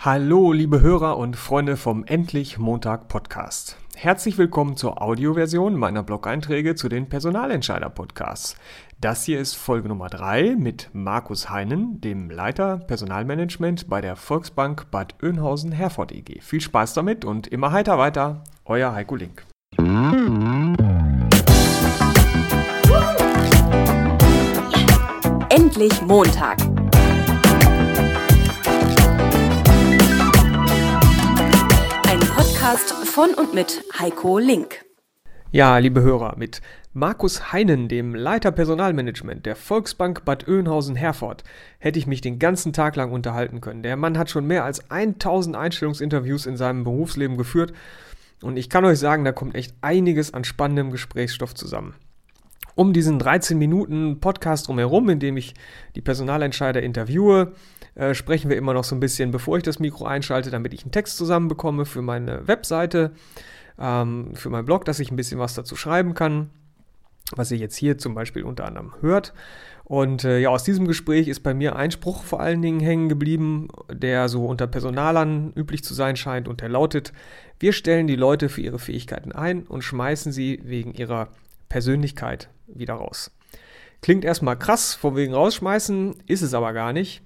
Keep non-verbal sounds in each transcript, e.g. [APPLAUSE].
Hallo, liebe Hörer und Freunde vom Endlich Montag Podcast. Herzlich willkommen zur Audioversion meiner Blog-Einträge zu den Personalentscheider Podcasts. Das hier ist Folge Nummer 3 mit Markus Heinen, dem Leiter Personalmanagement bei der Volksbank Bad Oeynhausen-Herford EG. Viel Spaß damit und immer heiter weiter. Euer Heiko Link. Endlich Montag Podcast von und mit Heiko Link. Ja, liebe Hörer, mit Markus Heinen, dem Leiter Personalmanagement der Volksbank Bad Oeynhausen-Herford, hätte ich mich den ganzen Tag lang unterhalten können. Der Mann hat schon mehr als 1000 Einstellungsinterviews in seinem Berufsleben geführt und ich kann euch sagen, da kommt echt einiges an spannendem Gesprächsstoff zusammen. Um diesen 13 Minuten Podcast drumherum, in dem ich die Personalentscheider interviewe, äh, sprechen wir immer noch so ein bisschen, bevor ich das Mikro einschalte, damit ich einen Text zusammenbekomme für meine Webseite, ähm, für meinen Blog, dass ich ein bisschen was dazu schreiben kann, was ihr jetzt hier zum Beispiel unter anderem hört. Und äh, ja, aus diesem Gespräch ist bei mir ein Spruch vor allen Dingen hängen geblieben, der so unter Personalern üblich zu sein scheint und der lautet, wir stellen die Leute für ihre Fähigkeiten ein und schmeißen sie wegen ihrer Persönlichkeit wieder raus. Klingt erstmal krass, von wegen rausschmeißen, ist es aber gar nicht.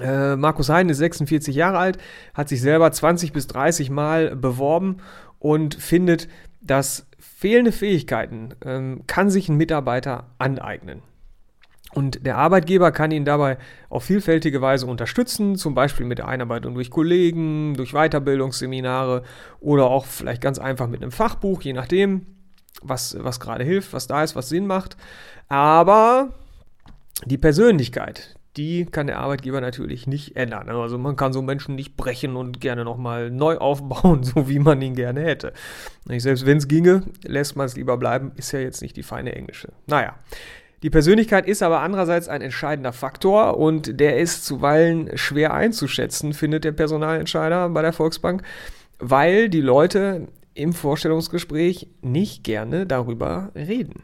Äh, Markus Hein ist 46 Jahre alt, hat sich selber 20 bis 30 Mal beworben und findet, dass fehlende Fähigkeiten ähm, kann sich ein Mitarbeiter aneignen. Und der Arbeitgeber kann ihn dabei auf vielfältige Weise unterstützen, zum Beispiel mit der Einarbeitung durch Kollegen, durch Weiterbildungsseminare oder auch vielleicht ganz einfach mit einem Fachbuch, je nachdem, was, was gerade hilft, was da ist, was Sinn macht. Aber die Persönlichkeit, die kann der Arbeitgeber natürlich nicht ändern. Also man kann so Menschen nicht brechen und gerne nochmal neu [LAUGHS] aufbauen, so wie man ihn gerne hätte. Selbst wenn es ginge, lässt man es lieber bleiben, ist ja jetzt nicht die feine englische. Naja. Die Persönlichkeit ist aber andererseits ein entscheidender Faktor und der ist zuweilen schwer einzuschätzen, findet der Personalentscheider bei der Volksbank, weil die Leute im Vorstellungsgespräch nicht gerne darüber reden.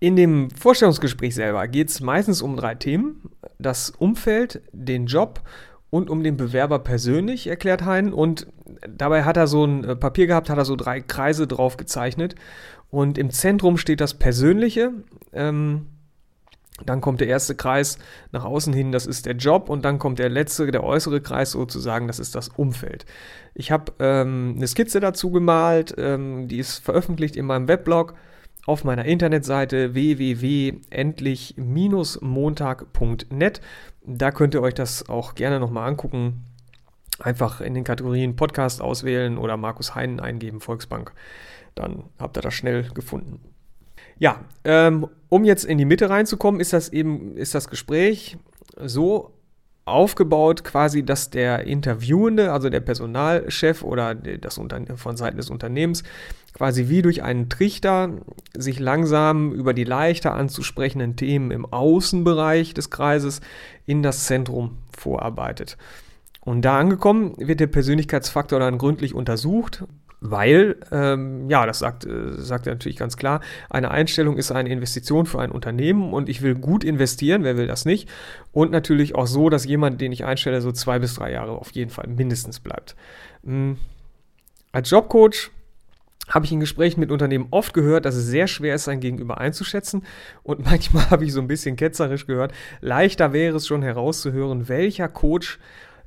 In dem Vorstellungsgespräch selber geht es meistens um drei Themen. Das Umfeld, den Job und um den Bewerber persönlich, erklärt Hein. Und dabei hat er so ein äh, Papier gehabt, hat er so drei Kreise drauf gezeichnet. Und im Zentrum steht das Persönliche. Ähm, dann kommt der erste Kreis nach außen hin, das ist der Job. Und dann kommt der letzte, der äußere Kreis sozusagen, das ist das Umfeld. Ich habe ähm, eine Skizze dazu gemalt, ähm, die ist veröffentlicht in meinem Weblog auf meiner Internetseite www.endlich-montag.net. Da könnt ihr euch das auch gerne nochmal angucken. Einfach in den Kategorien Podcast auswählen oder Markus Heinen eingeben, Volksbank. Dann habt ihr das schnell gefunden. Ja, ähm, um jetzt in die Mitte reinzukommen, ist das eben, ist das Gespräch so aufgebaut, quasi, dass der Interviewende, also der Personalchef oder das von Seiten des Unternehmens, quasi wie durch einen Trichter sich langsam über die leichter anzusprechenden Themen im Außenbereich des Kreises in das Zentrum vorarbeitet. Und da angekommen wird der Persönlichkeitsfaktor dann gründlich untersucht, weil, ähm, ja, das sagt, äh, sagt er natürlich ganz klar, eine Einstellung ist eine Investition für ein Unternehmen und ich will gut investieren, wer will das nicht? Und natürlich auch so, dass jemand, den ich einstelle, so zwei bis drei Jahre auf jeden Fall mindestens bleibt. Mhm. Als Jobcoach habe ich in Gesprächen mit Unternehmen oft gehört, dass es sehr schwer ist, sein Gegenüber einzuschätzen. Und [LAUGHS] manchmal habe ich so ein bisschen ketzerisch gehört, leichter wäre es schon herauszuhören, welcher Coach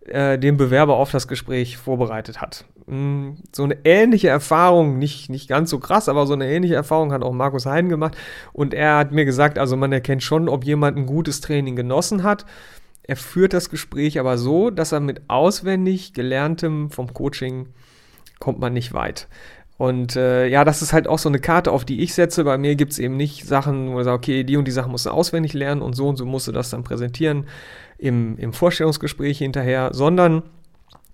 äh, den Bewerber auf das Gespräch vorbereitet hat. Mm, so eine ähnliche Erfahrung, nicht, nicht ganz so krass, aber so eine ähnliche Erfahrung hat auch Markus Heiden gemacht. Und er hat mir gesagt, also man erkennt schon, ob jemand ein gutes Training genossen hat. Er führt das Gespräch aber so, dass er mit auswendig gelerntem vom Coaching kommt man nicht weit. Und äh, ja, das ist halt auch so eine Karte, auf die ich setze. Bei mir gibt es eben nicht Sachen, wo ich sage, okay, die und die Sachen musst du auswendig lernen und so und so musst du das dann präsentieren im, im Vorstellungsgespräch hinterher, sondern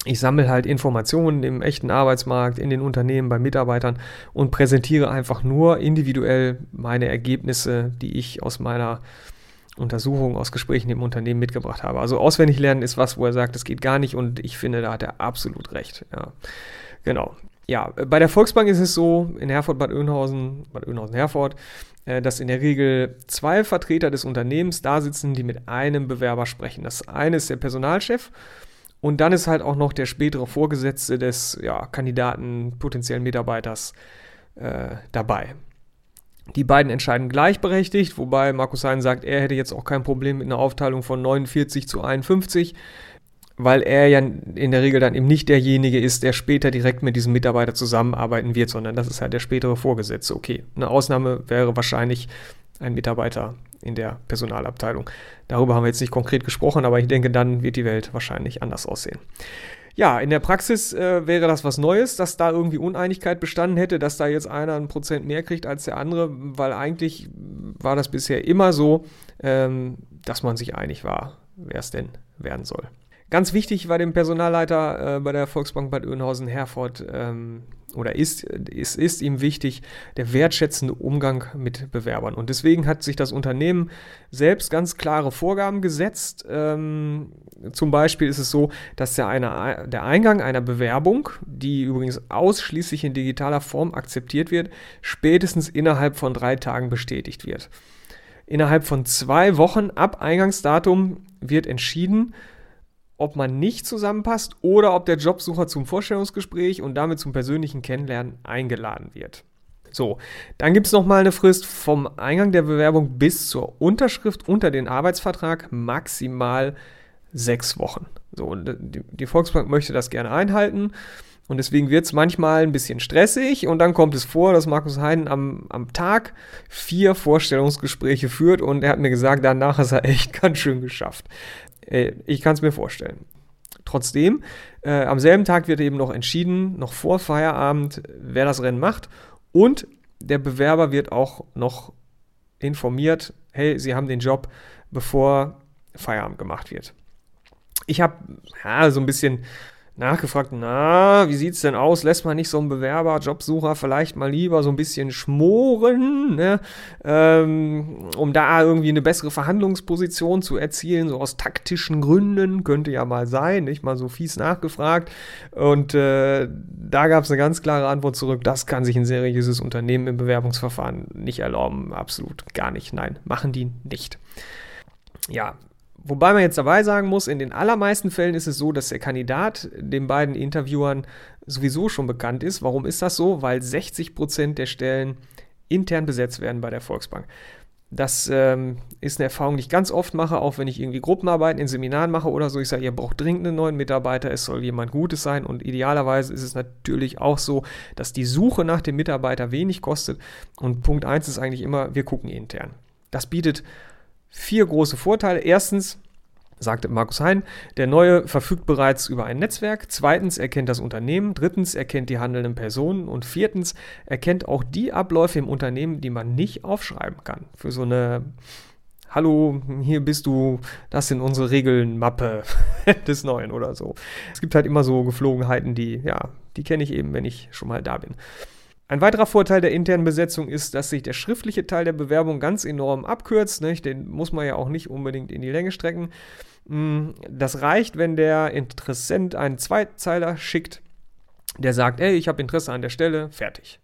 ich sammle halt Informationen im echten Arbeitsmarkt, in den Unternehmen, bei Mitarbeitern und präsentiere einfach nur individuell meine Ergebnisse, die ich aus meiner Untersuchung, aus Gesprächen im Unternehmen mitgebracht habe. Also auswendig lernen ist was, wo er sagt, das geht gar nicht und ich finde, da hat er absolut recht. Ja. Genau ja, bei der Volksbank ist es so, in Herford, Bad Oeynhausen, Bad Oeynhausen, Herford, äh, dass in der Regel zwei Vertreter des Unternehmens da sitzen, die mit einem Bewerber sprechen. Das eine ist der Personalchef Und dann ist halt auch noch der spätere Vorgesetzte des ja, Kandidaten, potenziellen Mitarbeiters äh, dabei. Die beiden entscheiden gleichberechtigt, wobei Markus Hein sagt, er hätte jetzt auch kein Problem mit einer Aufteilung von 49 zu 51, weil er ja in der Regel dann eben nicht derjenige ist, der später direkt mit diesem Mitarbeiter zusammenarbeiten wird, sondern das ist halt der spätere Vorgesetzte. Okay, eine Ausnahme wäre wahrscheinlich ein Mitarbeiter in der Personalabteilung. Darüber haben wir jetzt nicht konkret gesprochen, aber ich denke, dann wird die Welt wahrscheinlich anders aussehen. Ja, in der Praxis äh, wäre das was Neues, dass da irgendwie Uneinigkeit bestanden hätte, dass da jetzt einer ein Prozent mehr kriegt als der andere, weil eigentlich war das bisher immer so, ähm, dass man sich einig war, wer es denn werden soll. Ganz wichtig war dem Personalleiter äh, bei der Volksbank Bad Oeynhausen-Herford ähm, oder ist, ist, ist ihm wichtig der wertschätzende Umgang mit Bewerbern. Und deswegen hat sich das Unternehmen selbst ganz klare Vorgaben gesetzt. Ähm, zum Beispiel ist es so, dass der, eine, der Eingang einer Bewerbung, die übrigens ausschließlich in digitaler Form akzeptiert wird, spätestens innerhalb von drei Tagen bestätigt wird. Innerhalb von zwei Wochen ab Eingangsdatum wird entschieden, ob man nicht zusammenpasst oder ob der Jobsucher zum Vorstellungsgespräch und damit zum persönlichen Kennenlernen eingeladen wird. So, dann gibt es nochmal eine Frist vom Eingang der Bewerbung bis zur Unterschrift unter den Arbeitsvertrag maximal sechs Wochen. So, und die, die Volksbank möchte das gerne einhalten. Und deswegen wird es manchmal ein bisschen stressig und dann kommt es vor, dass Markus Heiden am, am Tag vier Vorstellungsgespräche führt und er hat mir gesagt, danach ist er echt [LAUGHS] ganz schön geschafft. Äh, ich kann es mir vorstellen. Trotzdem, äh, am selben Tag wird eben noch entschieden, noch vor Feierabend, wer das Rennen macht. Und der Bewerber wird auch noch informiert, hey, Sie haben den Job, bevor Feierabend gemacht wird. Ich habe ja, so ein bisschen nachgefragt, na, wie sieht es denn aus? Lässt man nicht so einen Bewerber, Jobsucher vielleicht mal lieber so ein bisschen schmoren, ne? ähm, um da irgendwie eine bessere Verhandlungsposition zu erzielen, so aus taktischen Gründen, könnte ja mal sein, nicht mal so fies nachgefragt. Und äh, da gab es eine ganz klare Antwort zurück, das kann sich ein seriöses Unternehmen im Bewerbungsverfahren nicht erlauben, absolut gar nicht, nein, machen die nicht. Ja, Wobei man jetzt dabei sagen muss, in den allermeisten Fällen ist es so, dass der Kandidat den beiden Interviewern sowieso schon bekannt ist. Warum ist das so? Weil 60 Prozent der Stellen intern besetzt werden bei der Volksbank. Das ähm, ist eine Erfahrung, die ich ganz oft mache, auch wenn ich irgendwie Gruppenarbeiten in Seminaren mache oder so. Ich sage, ihr braucht dringend einen neuen Mitarbeiter, es soll jemand Gutes sein. Und idealerweise ist es natürlich auch so, dass die Suche nach dem Mitarbeiter wenig kostet. Und Punkt 1 ist eigentlich immer, wir gucken intern. Das bietet vier große Vorteile. Erstens, sagte Markus Hein, der Neue verfügt bereits über ein Netzwerk. Zweitens, er kennt das Unternehmen. Drittens, er kennt die handelnden Personen. Und viertens, er kennt auch die Abläufe im Unternehmen, die man nicht aufschreiben kann. Für so eine Hallo, hier bist du, das sind unsere Regeln, Mappe [LAUGHS] des Neuen oder so. Es gibt halt immer so Geflogenheiten, die, ja, die kenne ich eben, wenn ich schon mal da bin. Ein weiterer Vorteil der internen Besetzung ist, dass sich der schriftliche Teil der Bewerbung ganz enorm abkürzt. Nicht? Den muss man ja auch nicht unbedingt in die Länge strecken. Mm, das reicht, wenn der Interessent einen Zweizeiler schickt, der sagt, ey, ich habe Interesse an der Stelle, fertig.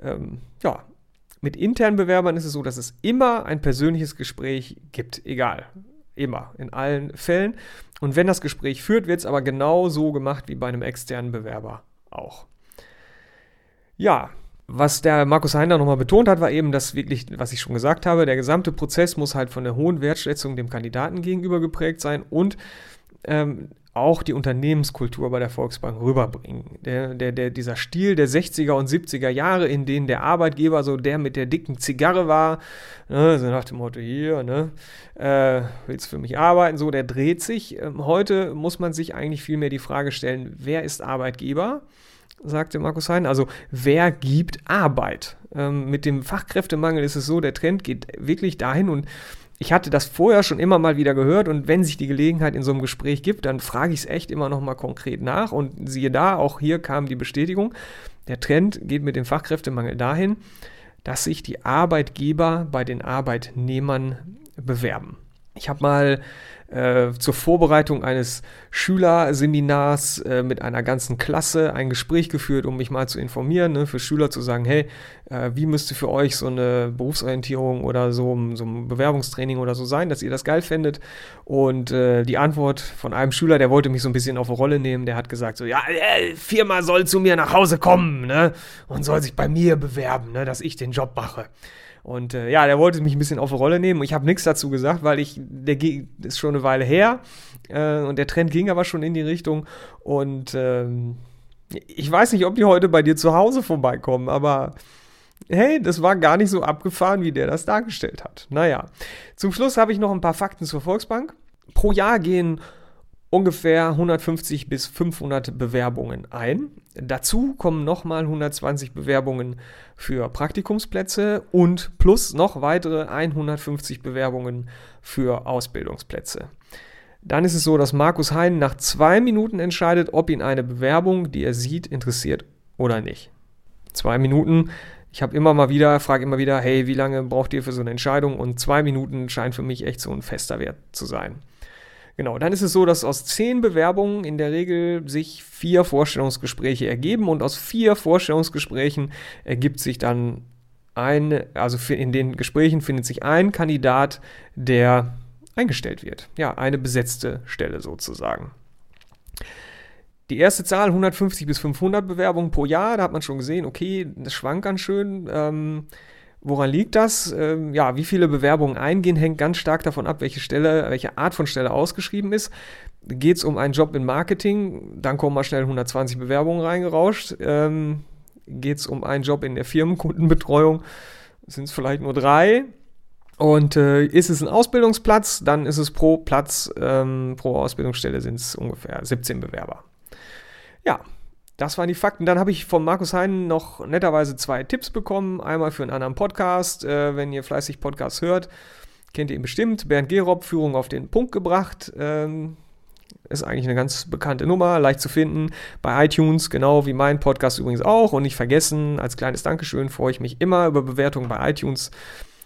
Ähm, ja, mit internen Bewerbern ist es so, dass es immer ein persönliches Gespräch gibt, egal. Immer, in allen Fällen. Und wenn das Gespräch führt, wird es aber genau so gemacht wie bei einem externen Bewerber auch. Ja, was der Markus Heiner nochmal betont hat, war eben, dass wirklich, was ich schon gesagt habe, der gesamte Prozess muss halt von der hohen Wertschätzung dem Kandidaten gegenüber geprägt sein und ähm, auch die Unternehmenskultur bei der Volksbank rüberbringen. Der, der, der, dieser Stil der 60er und 70er Jahre, in denen der Arbeitgeber so der mit der dicken Zigarre war, ne, so nach dem Motto, hier, ne, äh, willst für mich arbeiten, so, der dreht sich. Ähm, heute muss man sich eigentlich viel mehr die Frage stellen, wer ist Arbeitgeber? Sagte Markus Hein. Also wer gibt Arbeit? Ähm, mit dem Fachkräftemangel ist es so, der Trend geht wirklich dahin und ich hatte das vorher schon immer mal wieder gehört und wenn sich die Gelegenheit in so einem Gespräch gibt, dann frage ich es echt immer noch mal konkret nach und siehe da, auch hier kam die Bestätigung. Der Trend geht mit dem Fachkräftemangel dahin, dass sich die Arbeitgeber bei den Arbeitnehmern bewerben. Ich habe mal äh, zur Vorbereitung eines Schülerseminars äh, mit einer ganzen Klasse ein Gespräch geführt, um mich mal zu informieren, ne, für Schüler zu sagen, hey, äh, wie müsste für euch so eine Berufsorientierung oder so, so ein Bewerbungstraining oder so sein, dass ihr das geil findet. Und äh, die Antwort von einem Schüler, der wollte mich so ein bisschen auf eine Rolle nehmen, der hat gesagt so, ja, äh, Firma soll zu mir nach Hause kommen, ne, und soll sich bei mir bewerben, ne, dass ich den Job mache. Und äh, ja, der wollte mich ein bisschen auf eine Rolle nehmen. Ich habe nichts dazu gesagt, weil ich, der ist schon eine Weile her äh, und der Trend ging aber schon in die Richtung. Und ähm, ich weiß nicht, ob die heute bei dir zu Hause vorbeikommen, aber hey, das war gar nicht so abgefahren, wie der das dargestellt hat. Naja, zum Schluss habe ich noch ein paar Fakten zur Volksbank. Pro Jahr gehen ungefähr 150 bis 500 Bewerbungen ein. Dazu kommen nochmal 120 Bewerbungen für Praktikumsplätze und plus noch weitere 150 Bewerbungen für Ausbildungsplätze. Dann ist es so, dass Markus Hein nach zwei Minuten entscheidet, ob ihn eine Bewerbung, die er sieht, interessiert oder nicht. Zwei Minuten. Ich habe immer mal wieder, frage immer wieder, hey, wie lange braucht ihr für so eine Entscheidung? Und zwei Minuten scheint für mich echt so ein fester Wert zu sein. Genau, dann ist es so, dass aus zehn Bewerbungen in der Regel sich vier Vorstellungsgespräche ergeben und aus vier Vorstellungsgesprächen ergibt sich dann ein, also in den Gesprächen findet sich ein Kandidat, der eingestellt wird. Ja, eine besetzte Stelle sozusagen. Die erste Zahl 150 bis 500 Bewerbungen pro Jahr, da hat man schon gesehen, okay, das schwankt ganz schön. Ähm, Woran liegt das? Ähm, ja, wie viele Bewerbungen eingehen, hängt ganz stark davon ab, welche Stelle, welche Art von Stelle ausgeschrieben ist. Geht es um einen Job in Marketing, dann kommen mal schnell 120 Bewerbungen reingerauscht. Ähm, Geht es um einen Job in der Firmenkundenbetreuung, sind es vielleicht nur drei. Und äh, ist es ein Ausbildungsplatz, dann ist es pro Platz, ähm, pro Ausbildungsstelle sind es ungefähr 17 Bewerber. Ja, das waren die Fakten. Dann habe ich von Markus Heinen noch netterweise zwei Tipps bekommen. Einmal für einen anderen Podcast. Äh, wenn ihr fleißig Podcasts hört, kennt ihr ihn bestimmt. Bernd Gerob, Führung auf den Punkt gebracht. Ähm, ist eigentlich eine ganz bekannte Nummer, leicht zu finden bei iTunes, genau wie mein Podcast übrigens auch. Und nicht vergessen, als kleines Dankeschön freue ich mich immer über Bewertungen bei iTunes.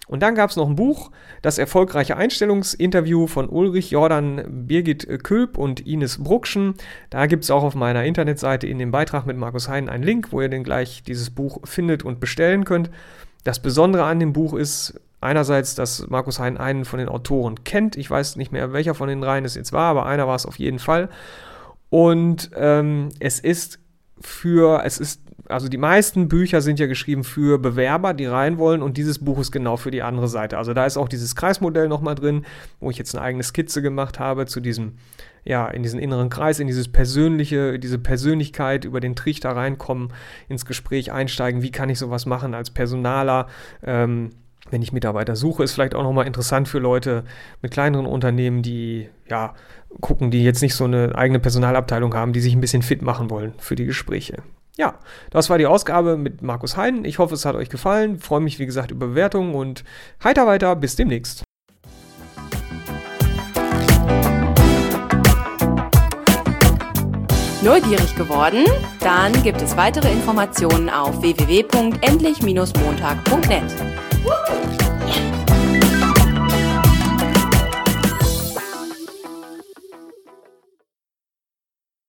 Und dann gab es noch ein Buch, das erfolgreiche Einstellungsinterview von Ulrich Jordan, Birgit Külp und Ines Bruckschen. Da gibt es auch auf meiner Internetseite in dem Beitrag mit Markus Heinen einen Link, wo ihr dann gleich dieses Buch findet und bestellen könnt. Das Besondere an dem Buch ist einerseits, dass Markus Hein einen von den Autoren kennt. Ich weiß nicht mehr, welcher von den dreien es jetzt war, aber einer war es auf jeden Fall. Und ähm, es ist für, es ist also die meisten Bücher sind ja geschrieben für Bewerber, die rein wollen und dieses Buch ist genau für die andere Seite. Also da ist auch dieses Kreismodell nochmal drin, wo ich jetzt eine eigene Skizze gemacht habe zu diesem, ja, in diesen inneren Kreis, in dieses persönliche, diese Persönlichkeit, über den Trichter reinkommen, ins Gespräch einsteigen, wie kann ich sowas machen als Personaler, ähm, wenn ich Mitarbeiter suche, ist vielleicht auch nochmal interessant für Leute mit kleineren Unternehmen, die ja gucken, die jetzt nicht so eine eigene Personalabteilung haben, die sich ein bisschen fit machen wollen für die Gespräche. Ja, das war die Ausgabe mit Markus Hein. Ich hoffe, es hat euch gefallen. Freue mich, wie gesagt, über Bewertungen und heiter weiter. Bis demnächst. Neugierig geworden? Dann gibt es weitere Informationen auf www.endlich-montag.net.